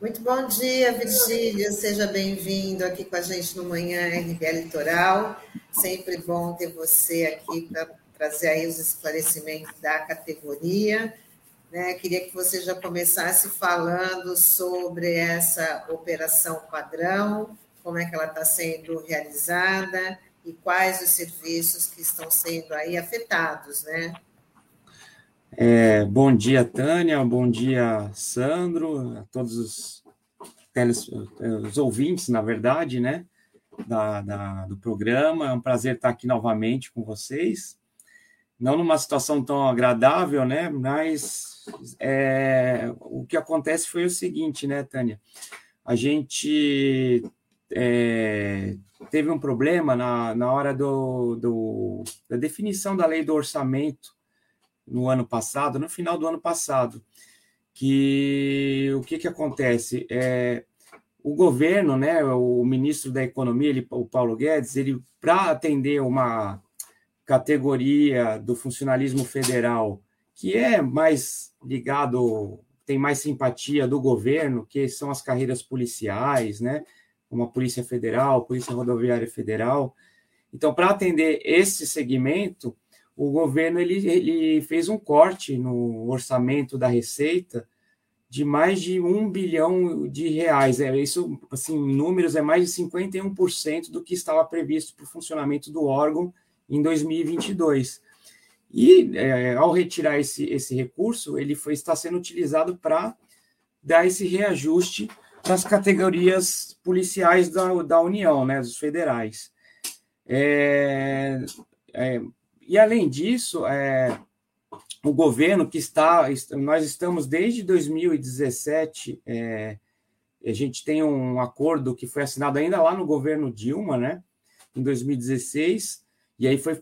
Muito bom dia, Virgílio. Seja bem-vindo aqui com a gente no Manhã RBA Litoral. Sempre bom ter você aqui para trazer aí os esclarecimentos da categoria. Né? Queria que você já começasse falando sobre essa operação padrão, como é que ela está sendo realizada e quais os serviços que estão sendo aí afetados, né? É, bom dia, Tânia, bom dia, Sandro, a todos os, teles, os ouvintes, na verdade, né, da, da, do programa. É um prazer estar aqui novamente com vocês. Não numa situação tão agradável, né, mas é, o que acontece foi o seguinte, né, Tânia? A gente é, teve um problema na, na hora do, do, da definição da lei do orçamento no ano passado, no final do ano passado, que o que, que acontece? É, o governo, né, o ministro da Economia, ele, o Paulo Guedes, ele para atender uma categoria do funcionalismo federal que é mais ligado, tem mais simpatia do governo, que são as carreiras policiais, né? Como a Polícia Federal, Polícia Rodoviária Federal. Então, para atender esse segmento, o governo ele, ele fez um corte no orçamento da Receita de mais de um bilhão de reais. É, isso, assim, em números, é mais de 51% do que estava previsto para o funcionamento do órgão em 2022. E é, ao retirar esse, esse recurso, ele foi, está sendo utilizado para dar esse reajuste para as categorias policiais da, da União, né, dos federais. É, é, e além disso, é, o governo que está, nós estamos desde 2017, é, a gente tem um acordo que foi assinado ainda lá no governo Dilma, né, em 2016, e aí foi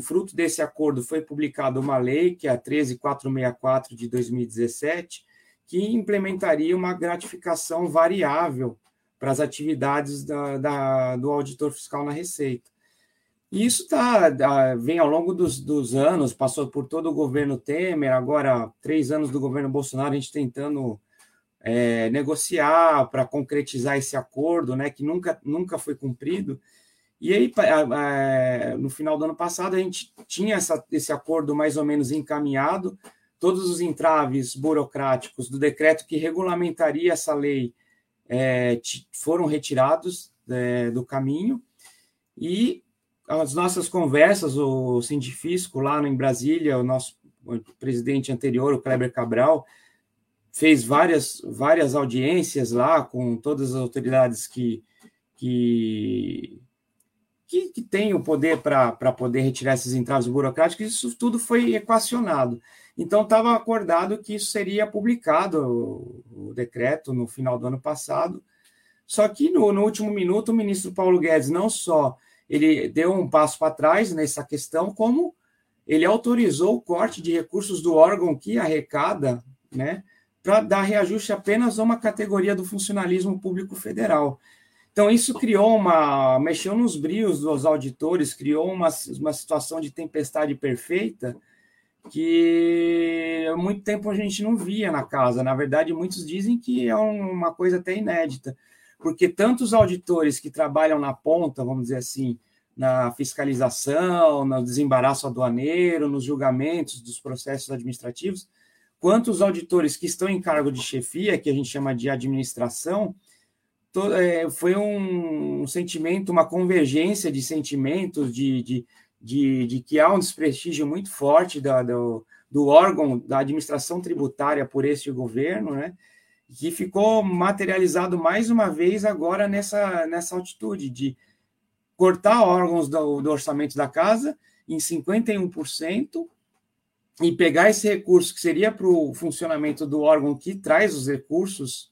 fruto desse acordo foi publicada uma lei, que é a 13464 de 2017, que implementaria uma gratificação variável para as atividades da, da, do auditor fiscal na Receita. E isso tá, vem ao longo dos, dos, anos, passou por todo o governo Temer, agora três anos do governo Bolsonaro, a gente tentando é, negociar para concretizar esse acordo, né, que nunca, nunca foi cumprido. E aí, no final do ano passado, a gente tinha essa, esse acordo mais ou menos encaminhado, todos os entraves burocráticos do decreto que regulamentaria essa lei é, foram retirados é, do caminho, e as nossas conversas, o Sindifisco lá em Brasília, o nosso presidente anterior, o Kleber Cabral, fez várias, várias audiências lá com todas as autoridades que, que que, que tem o poder para poder retirar esses entraves burocráticos, isso tudo foi equacionado. Então, estava acordado que isso seria publicado, o, decreto, no final do ano passado. Só que, no, no último minuto, o ministro Paulo Guedes não só ele deu um passo para trás nessa questão, como ele autorizou o corte de recursos do órgão que arrecada, né, para dar reajuste apenas a uma categoria do funcionalismo público federal. Então, isso criou uma. mexeu nos brios dos auditores, criou uma, uma situação de tempestade perfeita que há muito tempo a gente não via na casa. Na verdade, muitos dizem que é uma coisa até inédita, porque tantos auditores que trabalham na ponta, vamos dizer assim, na fiscalização, no desembaraço aduaneiro, nos julgamentos dos processos administrativos, quanto os auditores que estão em cargo de chefia, que a gente chama de administração, é, foi um sentimento, uma convergência de sentimentos, de, de, de, de que há um desprestígio muito forte da, do, do órgão da administração tributária por este governo, né? que ficou materializado mais uma vez agora nessa, nessa altitude de cortar órgãos do, do orçamento da casa em 51% e pegar esse recurso que seria para o funcionamento do órgão que traz os recursos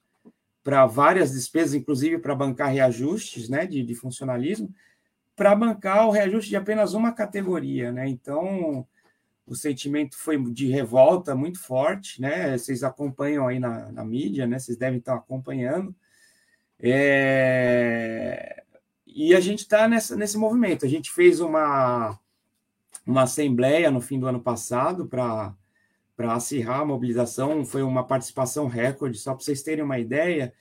para várias despesas, inclusive para bancar reajustes né, de, de funcionalismo, para bancar o reajuste de apenas uma categoria. Né? Então, o sentimento foi de revolta muito forte, né? Vocês acompanham aí na, na mídia, né? Vocês devem estar acompanhando. É, e a gente está nesse movimento. A gente fez uma, uma assembleia no fim do ano passado para acirrar a mobilização, foi uma participação recorde, só para vocês terem uma ideia.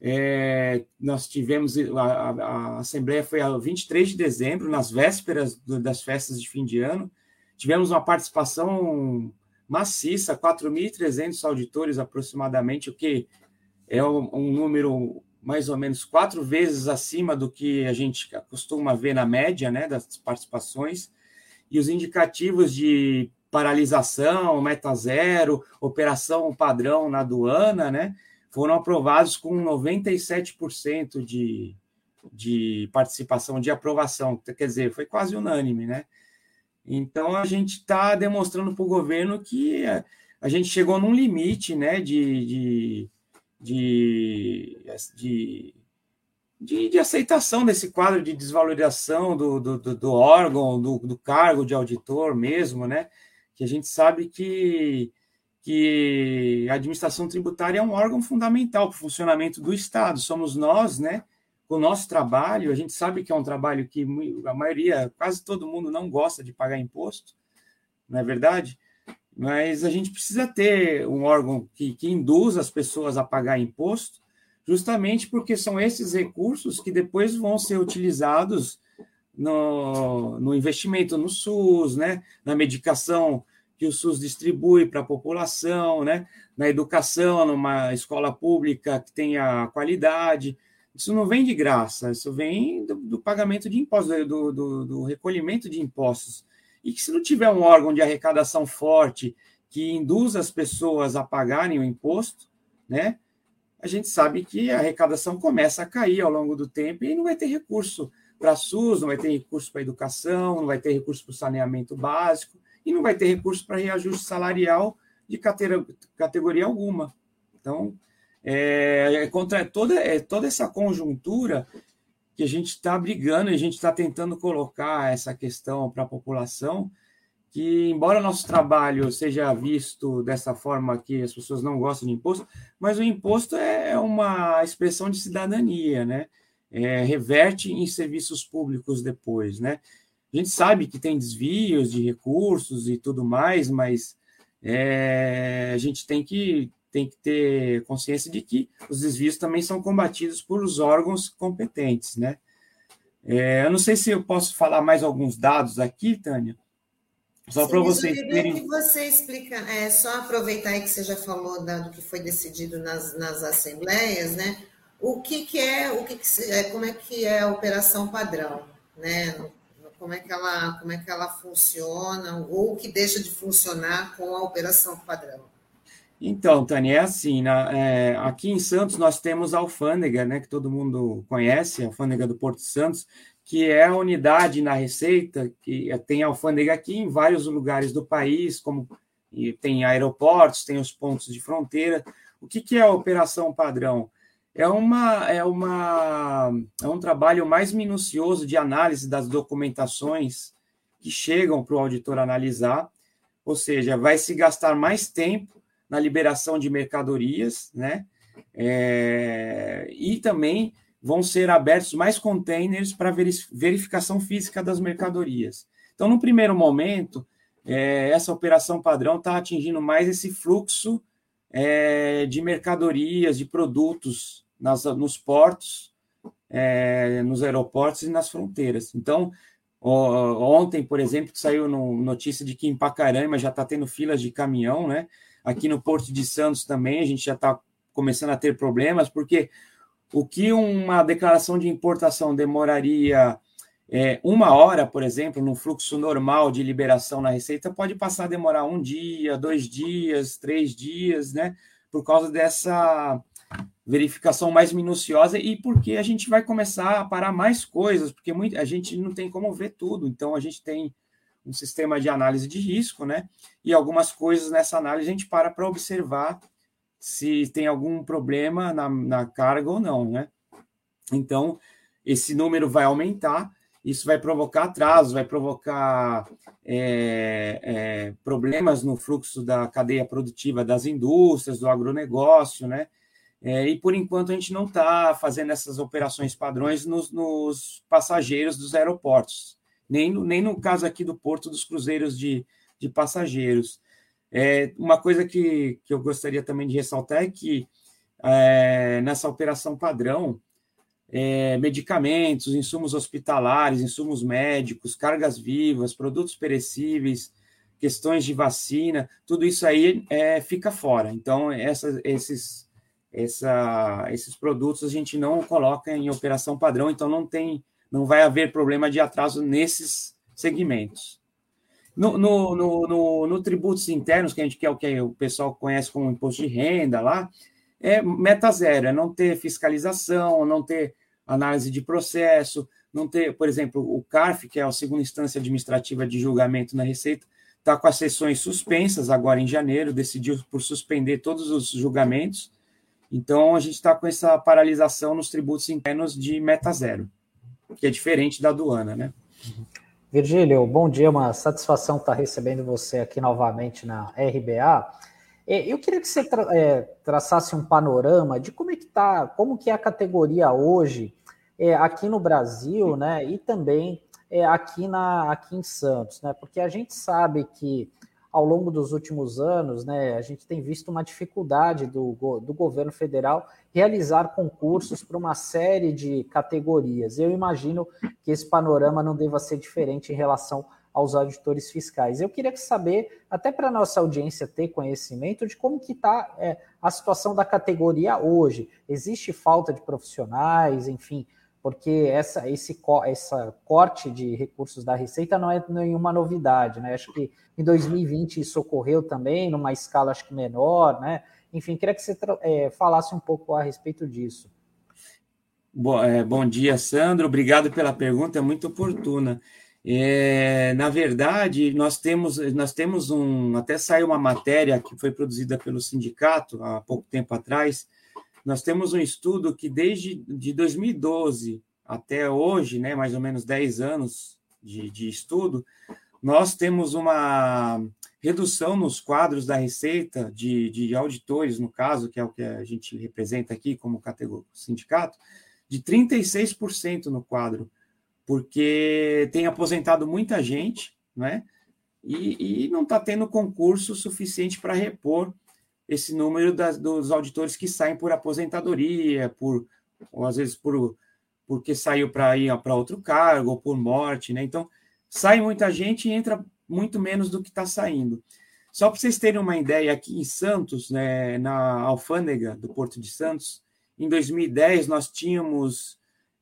É, nós tivemos a, a, a, assembleia foi a 23 de dezembro, nas vésperas do, das festas de fim de ano. Tivemos uma participação maciça, 4.300 auditores aproximadamente, o que é um, um, número mais ou menos quatro vezes acima do que a gente costuma ver na média né, das participações. E os indicativos de paralisação, meta zero, operação padrão na aduana, né, foram aprovados com 97% de, de participação, de aprovação, quer dizer, foi quase unânime, né? Então a gente está demonstrando para o governo que a, a, gente chegou num limite, né, de, de, de, de de, de, aceitação desse quadro de desvalorização do, do, do, do órgão, do, do, cargo de auditor mesmo, né? Que a gente sabe que que a administração tributária é um órgão fundamental para o funcionamento do Estado. Somos nós, né? O nosso trabalho, a gente sabe que é um trabalho que a maioria, quase todo mundo não gosta de pagar imposto, não é verdade? Mas a gente precisa ter um órgão que, que induza as pessoas a pagar imposto, justamente porque são esses recursos que depois vão ser utilizados no, no investimento no SUS, né? na medicação que o SUS distribui para a população, né? na educação, numa escola pública que tenha qualidade. Isso não vem de graça, isso vem do, do pagamento de impostos, do, do, do, recolhimento de impostos. E que se não tiver um órgão de arrecadação forte que induza as pessoas a pagarem o imposto, né? A gente sabe que a arrecadação começa a cair ao longo do tempo e não vai ter recurso para SUS, não vai ter recurso para educação, não vai ter recurso para o saneamento básico e não vai ter recurso para reajuste salarial de categoria alguma. Então, é, é, contra toda, é toda essa conjuntura que a gente está brigando, a gente está tentando colocar essa questão para a população, que embora nosso trabalho seja visto dessa forma que as pessoas não gostam de imposto, mas o imposto é uma expressão de cidadania, né? É, reverte em serviços públicos depois, né? A gente sabe que tem desvios de recursos e tudo mais, mas é, a gente tem que, tem que ter consciência de que os desvios também são combatidos por os órgãos competentes, né? É, eu não sei se eu posso falar mais alguns dados aqui, Tânia, só para vocês terem. que você explica, é só aproveitar aí que você já falou da, do que foi decidido nas, nas assembleias, né? O que, que é, o que, que é, como é que é a operação padrão, né? Como é que ela, como é que ela funciona, ou que deixa de funcionar com a operação padrão. Então, Tânia, é assim, na, é, aqui em Santos nós temos a alfândega, né, que todo mundo conhece, a alfândega do Porto Santos, que é a unidade na Receita, que tem alfândega aqui em vários lugares do país, como tem aeroportos, tem os pontos de fronteira. O que, que é a operação padrão? É, uma, é, uma, é um trabalho mais minucioso de análise das documentações que chegam para o auditor analisar, ou seja, vai se gastar mais tempo na liberação de mercadorias, né? É, e também vão ser abertos mais containers para verificação física das mercadorias. Então, no primeiro momento, é, essa operação padrão está atingindo mais esse fluxo é, de mercadorias, de produtos nas, nos portos, é, nos aeroportos e nas fronteiras. Então, ontem, por exemplo, saiu no, notícia de que em Pacaraima já está tendo filas de caminhão, né? Aqui no Porto de Santos também a gente já está começando a ter problemas, porque o que uma declaração de importação demoraria é, uma hora, por exemplo, no fluxo normal de liberação na Receita, pode passar a demorar um dia, dois dias, três dias, né? Por causa dessa verificação mais minuciosa e porque a gente vai começar a parar mais coisas, porque muito, a gente não tem como ver tudo, então a gente tem um sistema de análise de risco, né? E algumas coisas nessa análise a gente para para observar se tem algum problema na, na carga ou não, né? Então, esse número vai aumentar, isso vai provocar atrasos, vai provocar é, é, problemas no fluxo da cadeia produtiva das indústrias, do agronegócio, né? É, e por enquanto a gente não está fazendo essas operações padrões nos, nos, passageiros dos aeroportos, nem no, nem no caso aqui do Porto dos Cruzeiros de, de Passageiros. É, uma coisa que, que eu gostaria também de ressaltar é que é, nessa operação padrão, é, medicamentos, insumos hospitalares, insumos médicos, cargas vivas, produtos perecíveis, questões de vacina, tudo isso aí é, fica fora. Então, essa, esses, essa, esses produtos a gente não coloca em operação padrão, então não tem, não vai haver problema de atraso nesses segmentos. No, no, no, no, no tributos internos, que a gente quer o que o pessoal conhece como imposto de renda lá, é meta zero, é não ter fiscalização, não ter análise de processo, não ter, por exemplo, o CARF, que é a segunda instância administrativa de julgamento na Receita, está com as sessões suspensas agora em janeiro, decidiu por suspender todos os julgamentos. Então, a gente está com essa paralisação nos tributos internos de meta zero, que é diferente da aduana, né? Virgílio, bom dia, uma satisfação estar recebendo você aqui novamente na RBA. É, eu queria que você tra é, traçasse um panorama de como é que tá, como que é a categoria hoje é, aqui no Brasil, né? E também aqui na aqui em Santos, né? Porque a gente sabe que ao longo dos últimos anos, né, a gente tem visto uma dificuldade do, do governo federal realizar concursos para uma série de categorias. Eu imagino que esse panorama não deva ser diferente em relação aos auditores fiscais. Eu queria saber, até para a nossa audiência ter conhecimento, de como que está é, a situação da categoria hoje. Existe falta de profissionais, enfim, porque essa, esse essa corte de recursos da Receita não é nenhuma novidade, né? Acho que em 2020 isso ocorreu também, numa escala acho que menor, né? Enfim, queria que você é, falasse um pouco a respeito disso. Bom, é, bom dia, Sandro. Obrigado pela pergunta, é muito oportuna. É, na verdade, nós temos, nós temos um. Até saiu uma matéria que foi produzida pelo sindicato há pouco tempo atrás, nós temos um estudo que desde de 2012 até hoje, né, mais ou menos 10 anos de, de estudo, nós temos uma redução nos quadros da receita de, de auditores, no caso, que é o que a gente representa aqui como categoria sindicato, de 36% no quadro, porque tem aposentado muita gente, né? E, e não está tendo concurso suficiente para repor esse número das, dos auditores que saem por aposentadoria, por ou às vezes por porque saiu para ir para outro cargo ou por morte, né? Então sai muita gente e entra muito menos do que está saindo. Só para vocês terem uma ideia, aqui em Santos, né, na alfândega do Porto de Santos, em 2010 nós tínhamos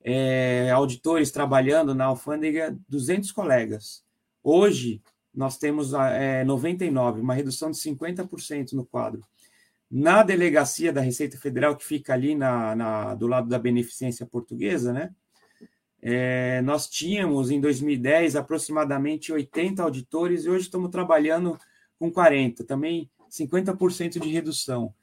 é, auditores trabalhando na alfândega 200 colegas. Hoje nós temos é, 99, uma redução de 50% no quadro. Na delegacia da Receita Federal, que fica ali na, na do lado da beneficência portuguesa, né? É, nós tínhamos em 2010 aproximadamente 80 auditores e hoje estamos trabalhando com 40, também 50% de redução.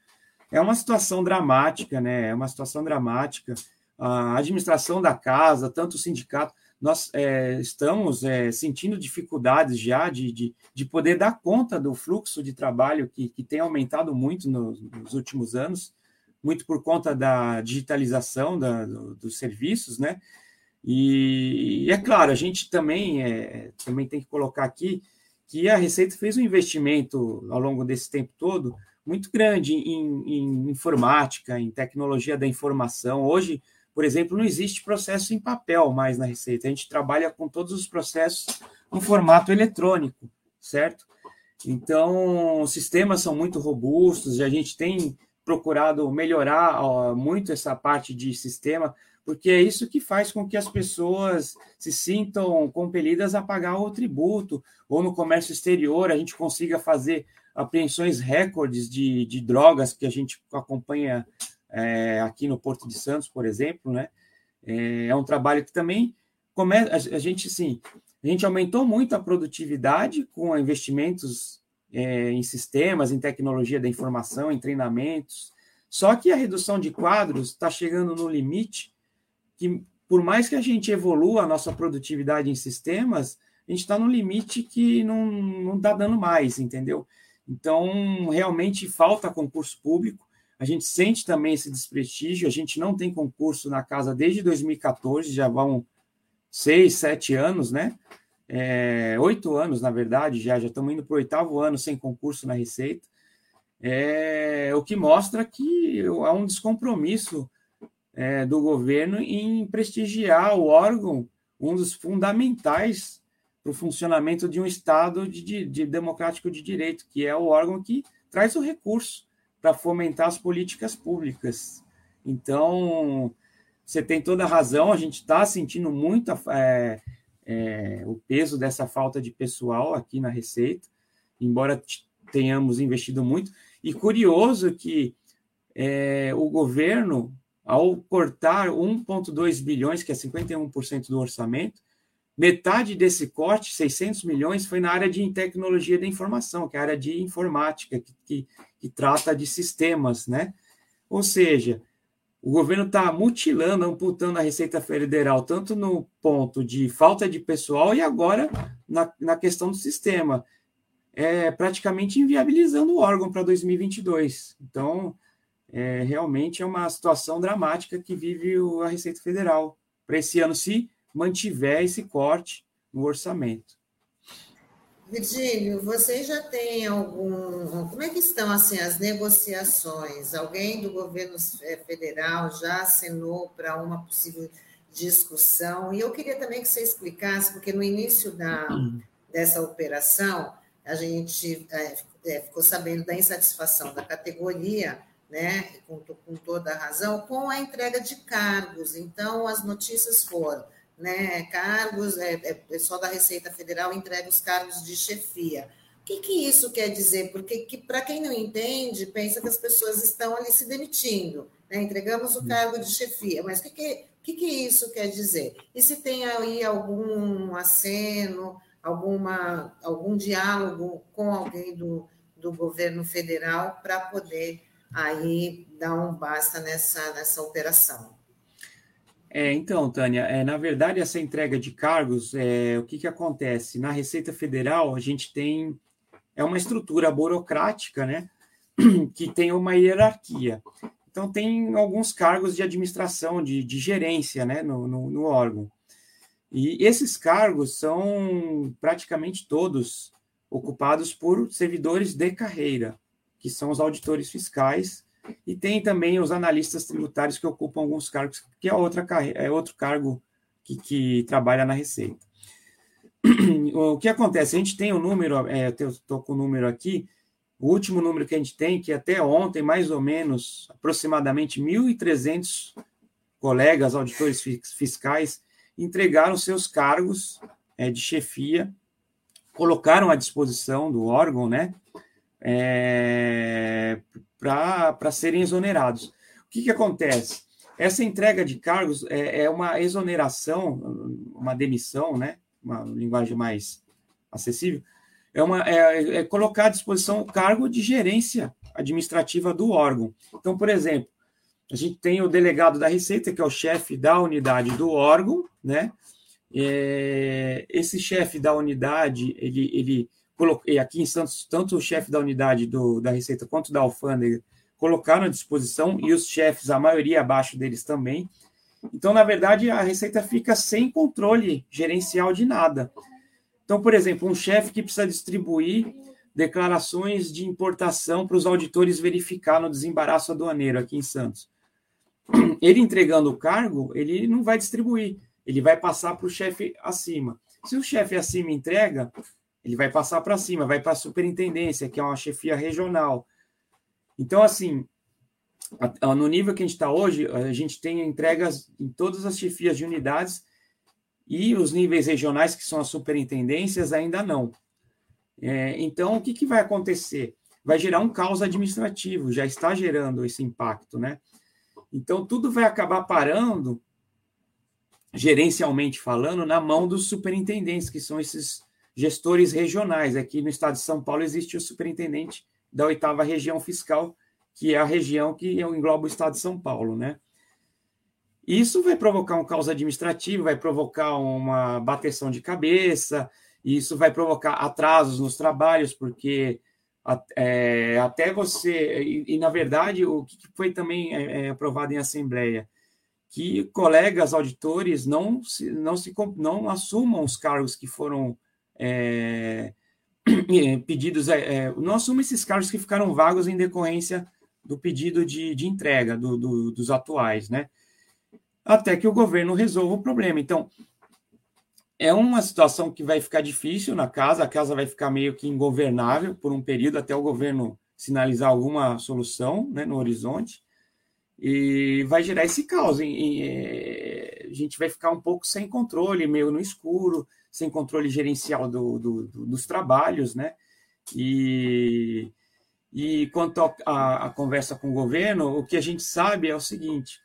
É uma situação dramática, né? É uma situação dramática. A administração da casa, tanto o sindicato, nós é, estamos é, sentindo dificuldades já de, de, de, poder dar conta do fluxo de trabalho que, que tem aumentado muito nos, nos últimos anos, muito por conta da digitalização da, do, dos serviços, né? E, e, é claro, a gente também, é, também tem que colocar aqui que a Receita fez um investimento ao longo desse tempo todo muito grande em, em informática, em tecnologia da informação. Hoje, por exemplo, não existe processo em papel mais na Receita. A gente trabalha com todos os processos no formato eletrônico, certo? Então, os sistemas são muito robustos e a gente tem procurado melhorar ó, muito essa parte de sistema, porque é isso que faz com que as pessoas se sintam compelidas a pagar o tributo, ou no comércio exterior a gente consiga fazer apreensões recordes de, de drogas que a gente acompanha é, aqui no Porto de Santos, por exemplo, né? É, é um trabalho que também começa, a gente sim, a gente aumentou muito a produtividade com investimentos é, em sistemas, em tecnologia da informação, em treinamentos. Só que a redução de quadros está chegando no limite que, por mais que a gente evolua a nossa produtividade em sistemas, a gente está no limite que não, não está dando mais, entendeu? Então, realmente falta concurso público A gente sente também esse desprestígio, a gente não tem concurso na casa desde 2014, já vão seis, sete anos, né? É, oito anos, na verdade, já, já estamos indo para o oitavo ano sem concurso na Receita, é, o que mostra que há um descompromisso é, do governo em prestigiar o órgão, um dos fundamentais para o funcionamento de um Estado de, de, de democrático de direito, que é o órgão que traz o recurso para fomentar as políticas públicas. Então, você tem toda a razão, a gente está sentindo muito é, é, o peso dessa falta de pessoal aqui na Receita, embora tenhamos investido muito. E curioso que é, o governo, ao cortar 1,2 bilhões, que é 51% do orçamento, metade desse corte, 600 milhões, foi na área de tecnologia da informação, que é a área de informática, que, que, que trata de sistemas, né? Ou seja, o governo está mutilando, amputando a Receita Federal, tanto no ponto de falta de pessoal e agora na, na questão do sistema, é, praticamente inviabilizando o órgão para 2022. Então, é, realmente é uma situação dramática que vive a Receita Federal para esse ano, se mantiver esse corte no orçamento. Virgílio, você já tem algum. Como é que estão assim as negociações? Alguém do governo é, federal já assinou para uma possível discussão? E eu queria também que você explicasse, porque no início da, dessa operação, a gente é, é, ficou sabendo da insatisfação da categoria, né, com, com toda a razão, com a entrega de cargos. Então, as notícias foram né, cargos, é, é, pessoal da Receita Federal entrega os cargos de chefia. O que, que isso quer dizer? Porque que, para quem não entende, pensa que as pessoas estão ali se demitindo. Né? Entregamos o cargo de chefia, mas o que, que, que, que isso quer dizer? E se tem aí algum aceno, alguma, algum diálogo com alguém do, do governo federal para poder aí dar um basta nessa, nessa operação? É, então, Tânia, é, na verdade, essa entrega de cargos, é, o que, que acontece? Na Receita Federal, a gente tem é uma estrutura burocrática, né, que tem uma hierarquia. Então, tem alguns cargos de administração, de, de gerência, né, no, no, no órgão. E esses cargos são praticamente todos ocupados por servidores de carreira, que são os auditores fiscais e tem também os analistas tributários que ocupam alguns cargos, que é, outra, é outro cargo que, que trabalha na Receita. O que acontece? A gente tem o um número, é, eu estou com o número aqui, o último número que a gente tem, que até ontem, mais ou menos, aproximadamente 1.300 colegas auditores fiscais entregaram seus cargos é, de chefia, colocaram à disposição do órgão, né, é, para serem exonerados. O que, que acontece? Essa entrega de cargos é, é, uma exoneração, uma demissão, né? uma linguagem mais acessível, é, uma, é, é colocar à disposição o cargo de gerência administrativa do órgão. Então, por exemplo, a gente tem o delegado da Receita, que é o chefe da unidade do órgão, né? É, esse chefe da unidade, ele, ele coloquei aqui em Santos, tanto o chefe da unidade do, da Receita quanto da alfândega colocaram à disposição, e os chefes, a maioria abaixo deles também. Então, na verdade, a Receita fica sem controle gerencial de nada. Então, por exemplo, um chefe que precisa distribuir declarações de importação para os auditores verificar no desembaraço aduaneiro aqui em Santos. Ele entregando o cargo, ele não vai distribuir, ele vai passar para o chefe acima. Se o chefe acima entrega, ele vai passar para cima, vai para a superintendência, que é uma chefia regional. Então, assim, no nível que a gente está hoje, a gente tem entregas em todas as chefias de unidades e os níveis regionais, que são as superintendências, ainda não. É, então, o que, que vai acontecer? Vai gerar um caos administrativo, já está gerando esse impacto, né? Então, tudo vai acabar parando, gerencialmente falando, na mão dos superintendentes, que são esses gestores regionais. Aqui no estado de São Paulo existe o superintendente da oitava região fiscal, que é a região que engloba o estado de São Paulo, né? Isso vai provocar um caos administrativo, vai provocar uma bateção de cabeça, isso vai provocar atrasos nos trabalhos, porque é, até você. E, e, na verdade, o que foi também é, é, aprovado em Assembleia? Que colegas auditores não, se, não, se, não assumam os cargos que foram é, pedidos, é, não assumam esses cargos que ficaram vagos em decorrência do pedido de, de entrega do, do, dos atuais, né? Até que o governo resolva o problema. Então, é uma situação que vai ficar difícil na casa, a casa vai ficar meio que ingovernável por um período até o governo sinalizar alguma solução né, no horizonte e vai gerar esse caos. E, e, é, a gente vai ficar um pouco sem controle, meio no escuro, sem controle gerencial do, do, do, dos trabalhos, né? E, e quanto à conversa com o governo, o que a gente sabe é o seguinte,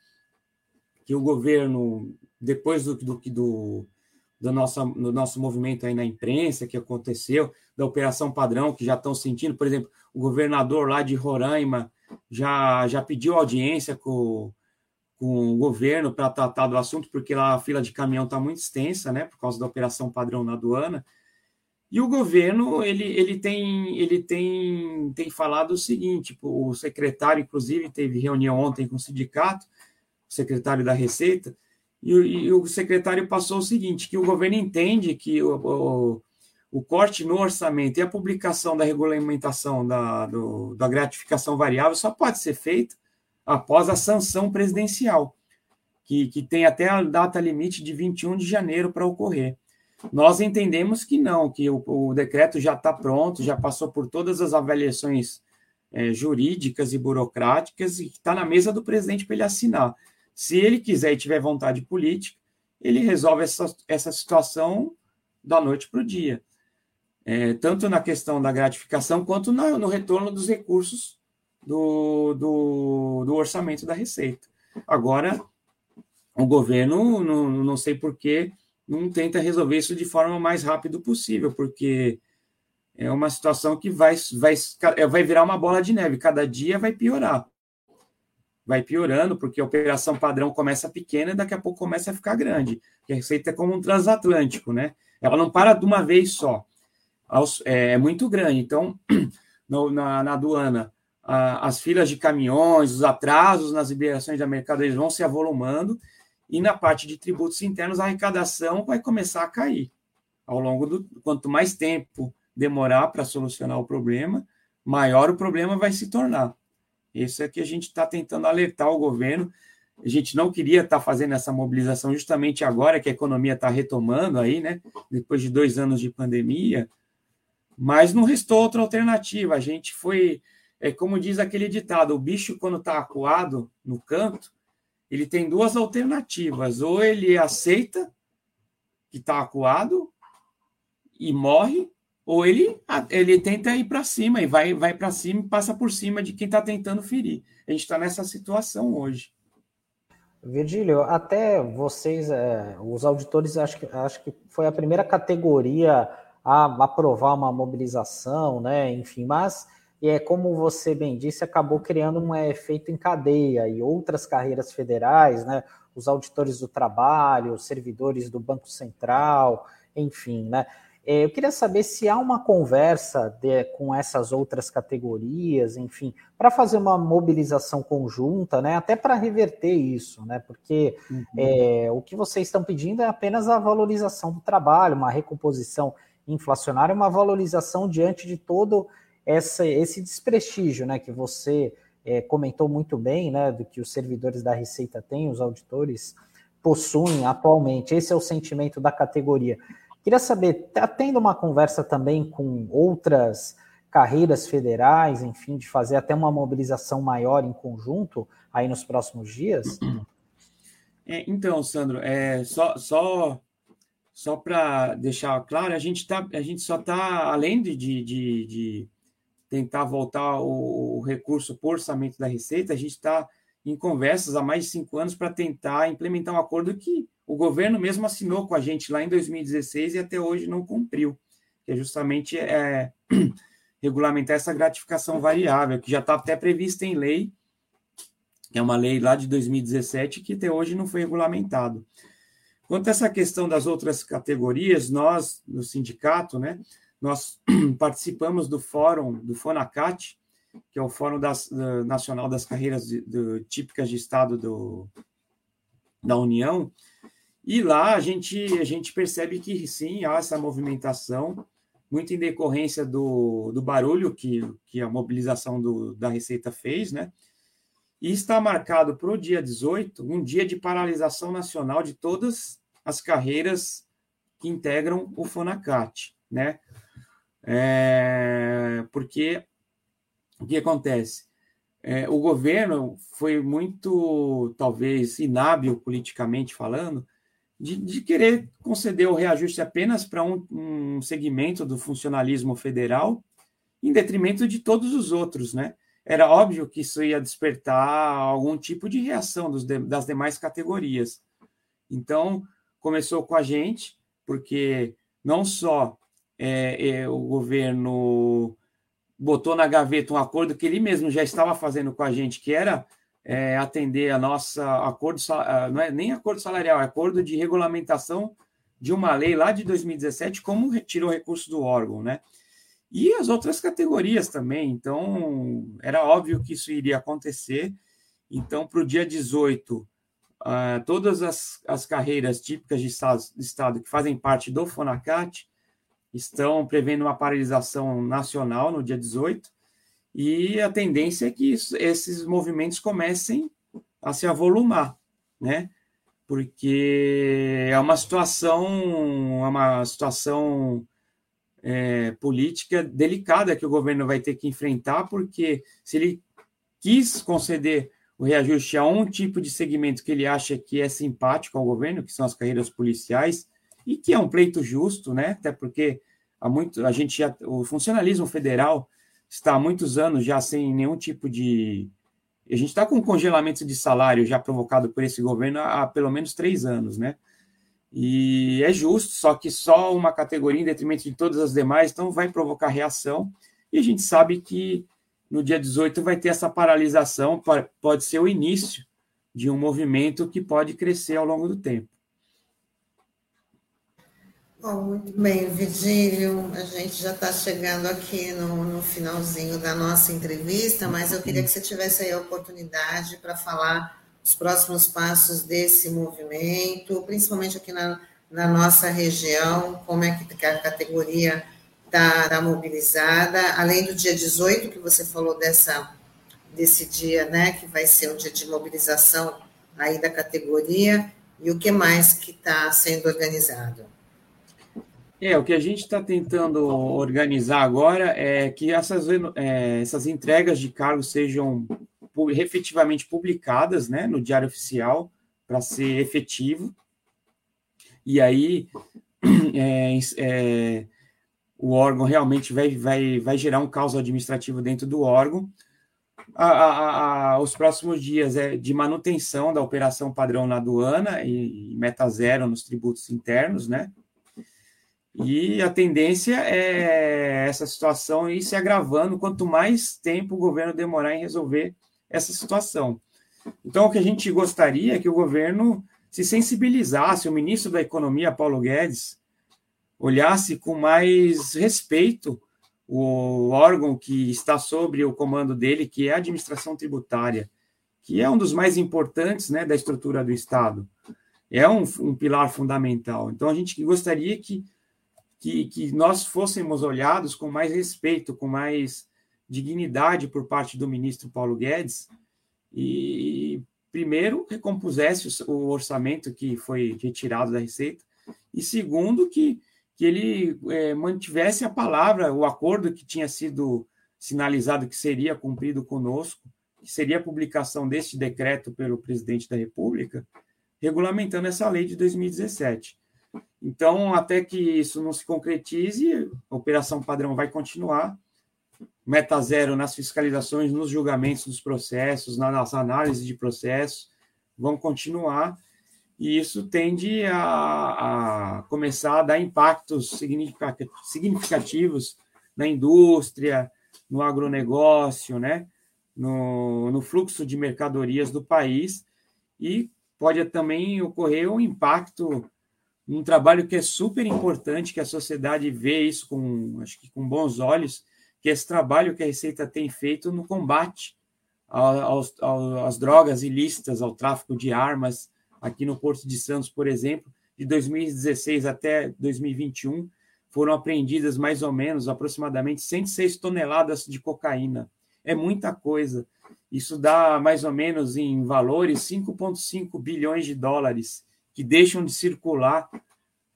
que o governo, depois do, do, do do nosso, do nosso movimento aí na imprensa que aconteceu, da Operação Padrão, que já estão sentindo, por exemplo, o governador lá de Roraima já, já pediu audiência com, com o governo para tratar do assunto, porque lá a fila de caminhão está muito extensa, né, por causa da Operação Padrão na aduana. E o governo ele, ele, tem, ele tem, tem falado o seguinte: o secretário, inclusive, teve reunião ontem com o sindicato, o secretário da Receita, e, e, o secretário passou o seguinte: que o governo entende que o, o, o corte no orçamento e a publicação da regulamentação da, do, da gratificação variável só pode ser feita após a sanção presidencial, que, que tem até a data limite de 21 de janeiro para ocorrer. Nós entendemos que não, que o, o decreto já está pronto, já passou por todas as avaliações é, jurídicas e burocráticas e está na mesa do presidente para ele assinar. Se ele quiser e tiver vontade política, ele resolve essa, essa situação da noite para o dia. É, tanto na questão da gratificação, quanto no, no retorno dos recursos do, do, do, orçamento da Receita. Agora, o governo, não, não sei por que, não tenta resolver isso de forma mais rápida possível, porque é uma situação que vai, vai, vai virar uma bola de neve, cada dia vai piorar vai piorando, porque a operação padrão começa pequena e daqui a pouco começa a ficar grande. Porque a receita é como um transatlântico, né? Ela não para de uma vez só. É, é muito grande. Então, na, na, aduana, as filas de caminhões, os atrasos nas liberações da mercadoria vão se avolumando, e na parte de tributos internos, a arrecadação vai começar a cair. Ao longo do. Quanto mais tempo demorar para solucionar o problema, maior o problema vai se tornar. Isso é que a gente está tentando alertar o governo. A gente não queria estar tá fazendo essa mobilização justamente agora que a economia está retomando aí, né? Depois de dois anos de pandemia, mas não restou outra alternativa. A gente foi, é como diz aquele ditado: o bicho quando está acuado no canto, ele tem duas alternativas: ou ele aceita que está acuado e morre, ou ele, ele tenta ir para cima e vai, vai para cima e passa por cima de quem está tentando ferir. A gente está nessa situação hoje. Virgílio, até vocês, é, os auditores, acho que, acho que foi a primeira categoria a aprovar uma mobilização, né? Enfim, mas é como você bem disse, acabou criando um efeito em cadeia e outras carreiras federais, né? Os auditores do trabalho, os servidores do Banco Central, enfim, né? É, eu queria saber se há uma conversa de, com essas outras categorias, enfim, para fazer uma mobilização conjunta, né, até para reverter isso, né, porque uhum. é, o que vocês estão pedindo é apenas a valorização do trabalho, uma recomposição inflacionária, uma valorização diante de todo essa, esse desprestígio, né, que você é, comentou muito bem, né, do que os servidores da Receita têm, os auditores possuem atualmente. Esse é o sentimento da categoria. Queria saber, está tendo uma conversa também com outras carreiras federais, enfim, de fazer até uma mobilização maior em conjunto aí nos próximos dias? É, então, Sandro, é, só, só, só para deixar claro, a gente, tá, a gente só está, além de, de, de, tentar voltar o, o recurso por orçamento da Receita, a gente está em conversas há mais de cinco anos para tentar implementar um acordo que o governo mesmo assinou com a gente lá em 2016 e até hoje não cumpriu, que é justamente é, regulamentar essa gratificação variável, que já está até prevista em lei, que é uma lei lá de 2017 que até hoje não foi regulamentado. Quanto a essa questão das outras categorias, nós, no sindicato, né, nós participamos do fórum do FONACAT, que é o Fórum das, do, Nacional das Carreiras de, do, Típicas de Estado do, da União, e lá a gente, a gente percebe que sim, há essa movimentação, muito em decorrência do, do barulho que, que a mobilização do, da Receita fez, né? E está marcado para o dia 18 um dia de paralisação nacional de todas as carreiras que integram o FONACAT, né? É, porque o que acontece? É, o governo foi muito, talvez, inábil politicamente falando, de, de querer conceder o reajuste apenas para um, um segmento do funcionalismo federal, em detrimento de todos os outros, né? Era óbvio que isso ia despertar algum tipo de reação dos, das demais categorias. Então, começou com a gente, porque não só é, é, o governo botou na gaveta um acordo que ele mesmo já estava fazendo com a gente, que era é, atender a nossa acordo, não é nem acordo salarial, é acordo de regulamentação de uma lei lá de 2017, como retirou recurso do órgão, né? E as outras categorias também. Então, era óbvio que isso iria acontecer. Então, para o dia 18, uh, todas as, as carreiras típicas de estado, de estado que fazem parte do FONACAT estão prevendo uma paralisação nacional no dia 18, e a tendência é que isso, esses movimentos comecem a se avolumar, né? Porque é uma situação, é uma situação é, política delicada que o governo vai ter que enfrentar, porque se ele quis conceder o reajuste a um tipo de segmento que ele acha que é simpático ao governo, que são as carreiras policiais, e que é um pleito justo, né? Até porque há muito a gente já, o funcionalismo federal está há muitos anos já sem nenhum tipo de a gente está com um congelamento de salário já provocado por esse governo há, há pelo menos três anos, né? E é justo, só que só uma categoria em detrimento de todas as demais, então vai provocar reação. E a gente sabe que no dia 18 vai ter essa paralisação, pode ser o início de um movimento que pode crescer ao longo do tempo. Bom, muito bem, Virgílio. A gente já está chegando aqui no, no, finalzinho da nossa entrevista, mas eu queria que você tivesse aí a oportunidade para falar os próximos passos desse movimento, principalmente aqui na, na nossa região, como é que a categoria está tá mobilizada, além do dia 18, que você falou dessa, desse dia, né, que vai ser um dia de mobilização aí da categoria, e o que mais que está sendo organizado? É, o que a gente está tentando organizar agora é que essas, é, essas entregas de cargos sejam efetivamente publicadas né, no Diário Oficial para ser efetivo. E aí é, é, o órgão realmente vai, vai, vai gerar um caos administrativo dentro do órgão. A, a, a, os próximos dias é de manutenção da operação padrão na aduana e, e meta zero nos tributos internos, né? E a tendência é essa situação ir se agravando quanto mais tempo o governo demorar em resolver essa situação. Então, o que a gente gostaria é que o governo se sensibilizasse, o ministro da Economia, Paulo Guedes, olhasse com mais respeito o órgão que está sobre o comando dele, que é a administração tributária, que é um dos mais importantes né, da estrutura do Estado. É um, um pilar fundamental. Então, a gente gostaria que que, que nós fôssemos olhados com mais respeito, com mais dignidade por parte do ministro Paulo Guedes e, primeiro, recompusesse o orçamento que foi retirado da Receita e, segundo, que, que ele é, mantivesse a palavra, o acordo que tinha sido sinalizado que seria cumprido conosco, que seria a publicação deste decreto pelo presidente da República, regulamentando essa lei de 2017. Então, até que isso não se concretize, a operação padrão vai continuar. Meta zero nas fiscalizações, nos julgamentos dos processos, nas análises de processos, vão continuar. E isso tende a, a começar a dar impactos significativos na indústria, no agronegócio, né? no, no fluxo de mercadorias do país. E pode também ocorrer um impacto um trabalho que é super importante, que a sociedade vê isso com, acho que com bons olhos, que é esse trabalho que a Receita tem feito no combate aos, às drogas ilícitas, ao tráfico de armas, aqui no Porto de Santos, por exemplo, de 2016 até 2021, foram apreendidas mais ou menos, aproximadamente 106 toneladas de cocaína. É muita coisa. Isso dá mais ou menos em valores 5,5 bilhões de dólares que deixam de circular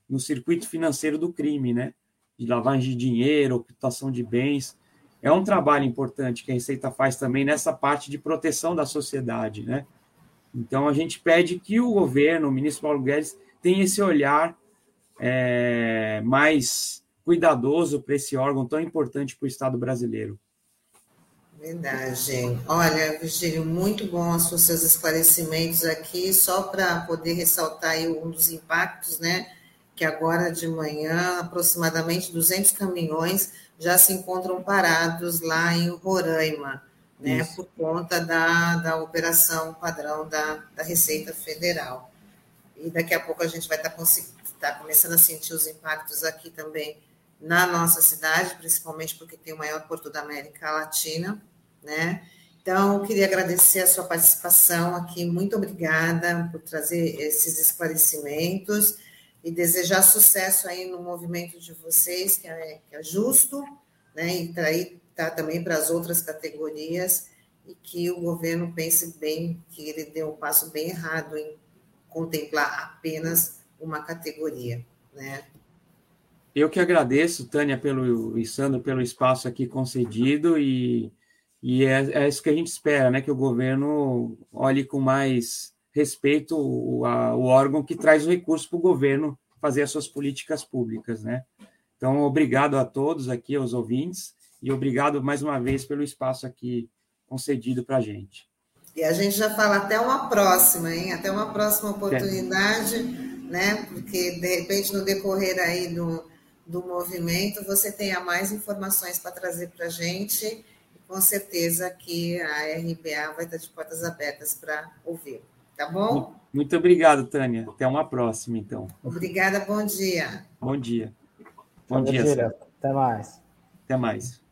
no circuito financeiro do crime, né? De lavagem de dinheiro, ocultação de bens. É um trabalho importante que a Receita faz também nessa parte de proteção da sociedade, né? Então a gente pede que o governo, o ministro Paulo Guedes, tenha esse olhar é, mais cuidadoso para esse órgão tão importante para o Estado brasileiro. Verdade. Olha, Virgílio, muito bom os seus esclarecimentos aqui, só para poder ressaltar aí um dos impactos, né? Que agora de manhã, aproximadamente 200 caminhões já se encontram parados lá em Roraima, né? Isso. Por conta da, da operação padrão da, da Receita Federal. E daqui a pouco a gente vai estar tá, tá começando a sentir os impactos aqui também na nossa cidade, principalmente porque tem o maior porto da América Latina, né? Então, queria agradecer a sua participação aqui, muito obrigada por trazer esses esclarecimentos e desejar sucesso aí no movimento de vocês, que é, que é justo, né? E aí tá também para as outras categorias e que o governo pense bem que ele deu um passo bem errado em contemplar apenas uma categoria, né? Eu que agradeço, Tânia, pelo e Sandro, pelo espaço aqui concedido e e é, é, isso que a gente espera, né? Que o governo olhe com mais respeito o, a, o órgão que traz o recurso para o governo fazer as suas políticas públicas, né? Então, obrigado a todos aqui, aos ouvintes, e obrigado mais uma vez pelo espaço aqui concedido para a gente. E a gente já fala até uma próxima, hein? Até uma próxima oportunidade, é. né? Porque, de repente, no decorrer aí do, do movimento, você tenha mais informações para trazer para a gente com certeza que a RBA vai estar de portas abertas para ouvir. Tá bom? Muito obrigado, Tânia. Até uma próxima, então. Obrigada, bom dia. Bom dia. Bom, bom dia. dia Até mais. Até mais.